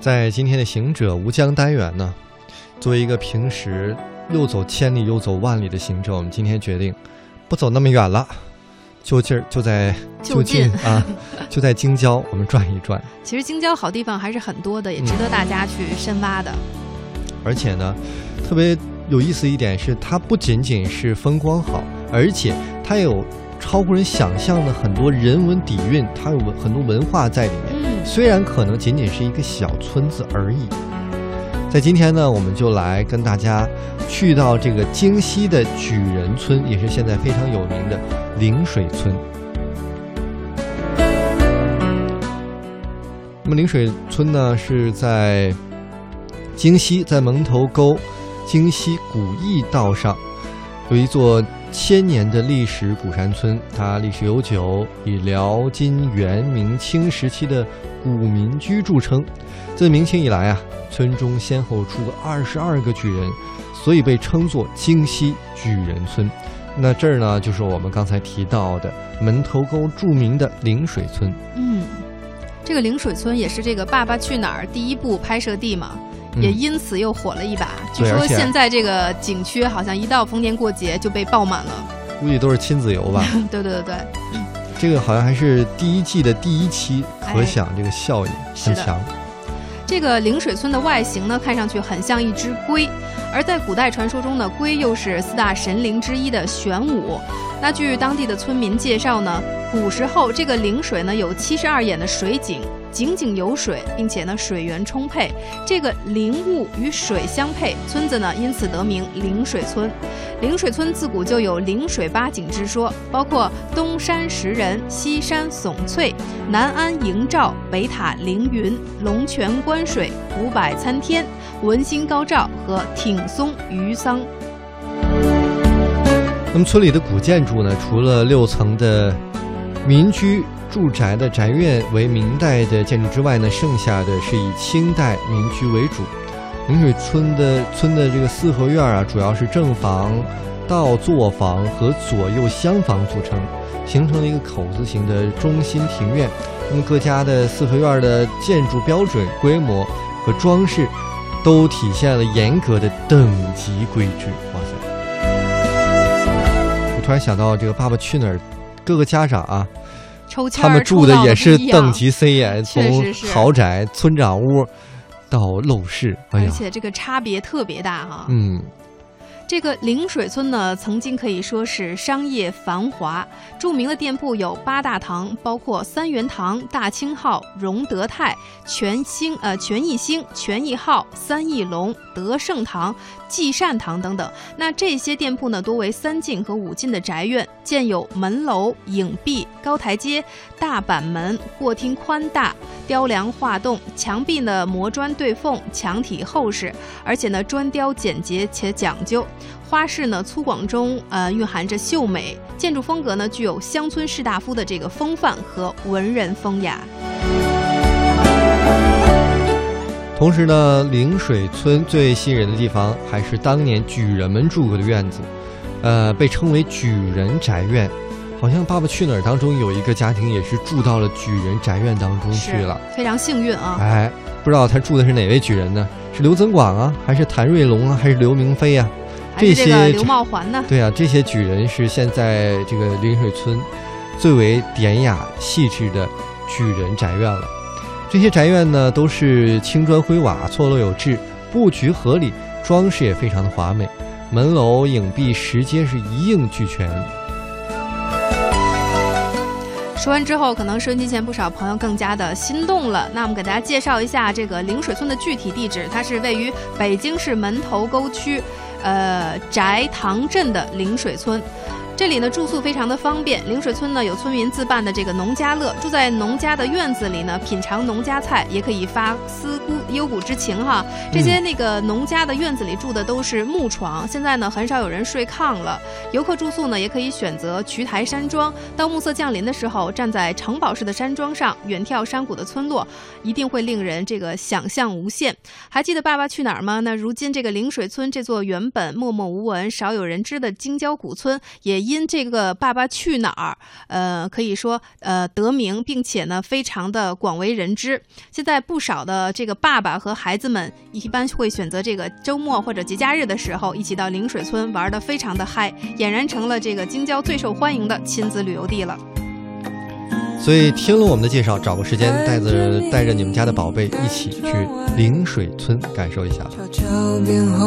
在今天的行者吴江单元呢，作为一个平时又走千里又走万里的行者，我们今天决定不走那么远了，就近儿就在就近啊，就在京郊，我们转一转。其实京郊好地方还是很多的，也值得大家去深挖的。而且呢，特别有意思一点是，它不仅仅是风光好，而且它有超乎人想象的很多人文底蕴，它有文很多文化在里面。虽然可能仅仅是一个小村子而已。在今天呢，我们就来跟大家去到这个京西的举人村，也是现在非常有名的灵水村。那么灵水村呢，是在京西，在蒙头沟京西古驿道上，有一座千年的历史古山村，它历史悠久，以辽、金、元、明清时期的古民居著称。自明清以来啊，村中先后出过二十二个举人，所以被称作京西举人村。那这儿呢，就是我们刚才提到的门头沟著名的灵水村。嗯，这个灵水村也是这个《爸爸去哪儿》第一部拍摄地嘛，也因此又火了一把。据说现在这个景区好像一到逢年过节就被爆满了。估计都是亲子游吧。对对对对，这个好像还是第一季的第一期，可想这个效应很强。这个灵水村的外形呢，看上去很像一只龟，而在古代传说中呢，龟又是四大神灵之一的玄武。那据当地的村民介绍呢，古时候这个灵水呢有七十二眼的水井，井井有水，并且呢水源充沛。这个灵物与水相配，村子呢因此得名灵水村。灵水村自古就有灵水八景之说，包括东山石人、西山耸翠、南安迎照、北塔凌云、龙泉观水、五百参天、文心高照和挺松鱼桑。那么村里的古建筑呢，除了六层的民居住宅的宅院为明代的建筑之外呢，剩下的是以清代民居为主。灵水村的村的这个四合院啊，主要是正房、倒座房和左右厢房组成，形成了一个口字形的中心庭院。那么各家的四合院的建筑标准、规模和装饰，都体现了严格的等级规矩。哇塞！我突然想到，这个《爸爸去哪儿》，各个家长啊，抽签他们住的也是等级森严，从豪宅、村长屋到陋室，而且这个差别特别大哈。嗯，这个灵水村呢，曾经可以说是商业繁华，著名的店铺有八大堂，包括三元堂、大清号、荣德泰、全兴、呃全义兴、全义号、三义隆、德胜堂、济善堂等等。那这些店铺呢，多为三进和五进的宅院，建有门楼、影壁、高台阶、大板门，过厅宽大，雕梁画栋，墙壁呢磨砖对缝，墙体厚实，而且呢砖雕简洁且讲究。花式呢粗犷中，呃蕴含着秀美，建筑风格呢具有乡村士大夫的这个风范和文人风雅。同时呢，灵水村最吸引人的地方还是当年举人们住过的院子，呃，被称为举人宅院。好像《爸爸去哪儿》当中有一个家庭也是住到了举人宅院当中去了。非常幸运啊！哎，不知道他住的是哪位举人呢？是刘增广啊，还是谭瑞龙啊，还是刘明飞啊？这个这些刘茂环呢？对啊，这些举人是现在这个灵水村最为典雅细致的举人宅院了。这些宅院呢，都是青砖灰瓦，错落有致，布局合理，装饰也非常的华美，门楼影壁石阶是一应俱全。说完之后，可能收音机前不少朋友更加的心动了。那我们给大家介绍一下这个灵水村的具体地址，它是位于北京市门头沟区，呃翟塘镇的灵水村。这里呢住宿非常的方便，灵水村呢有村民自办的这个农家乐，住在农家的院子里呢，品尝农家菜，也可以发思孤幽谷之情哈。这些那个农家的院子里住的都是木床，现在呢很少有人睡炕了。游客住宿呢也可以选择瞿台山庄，到暮色降临的时候，站在城堡式的山庄上远眺山谷的村落，一定会令人这个想象无限。还记得《爸爸去哪儿》吗？那如今这个灵水村这座原本默默无闻、少有人知的京郊古村，也因这个《爸爸去哪儿》呃，可以说呃得名，并且呢非常的广为人知。现在不少的这个爸爸和孩子们一般会选择这个周末或者节假日的时候，一起到陵水村玩的非常的嗨，俨然成了这个京郊最受欢迎的亲子旅游地了。所以听了我们的介绍，找个时间带着带着你们家的宝贝一起去陵水村感受一下吧。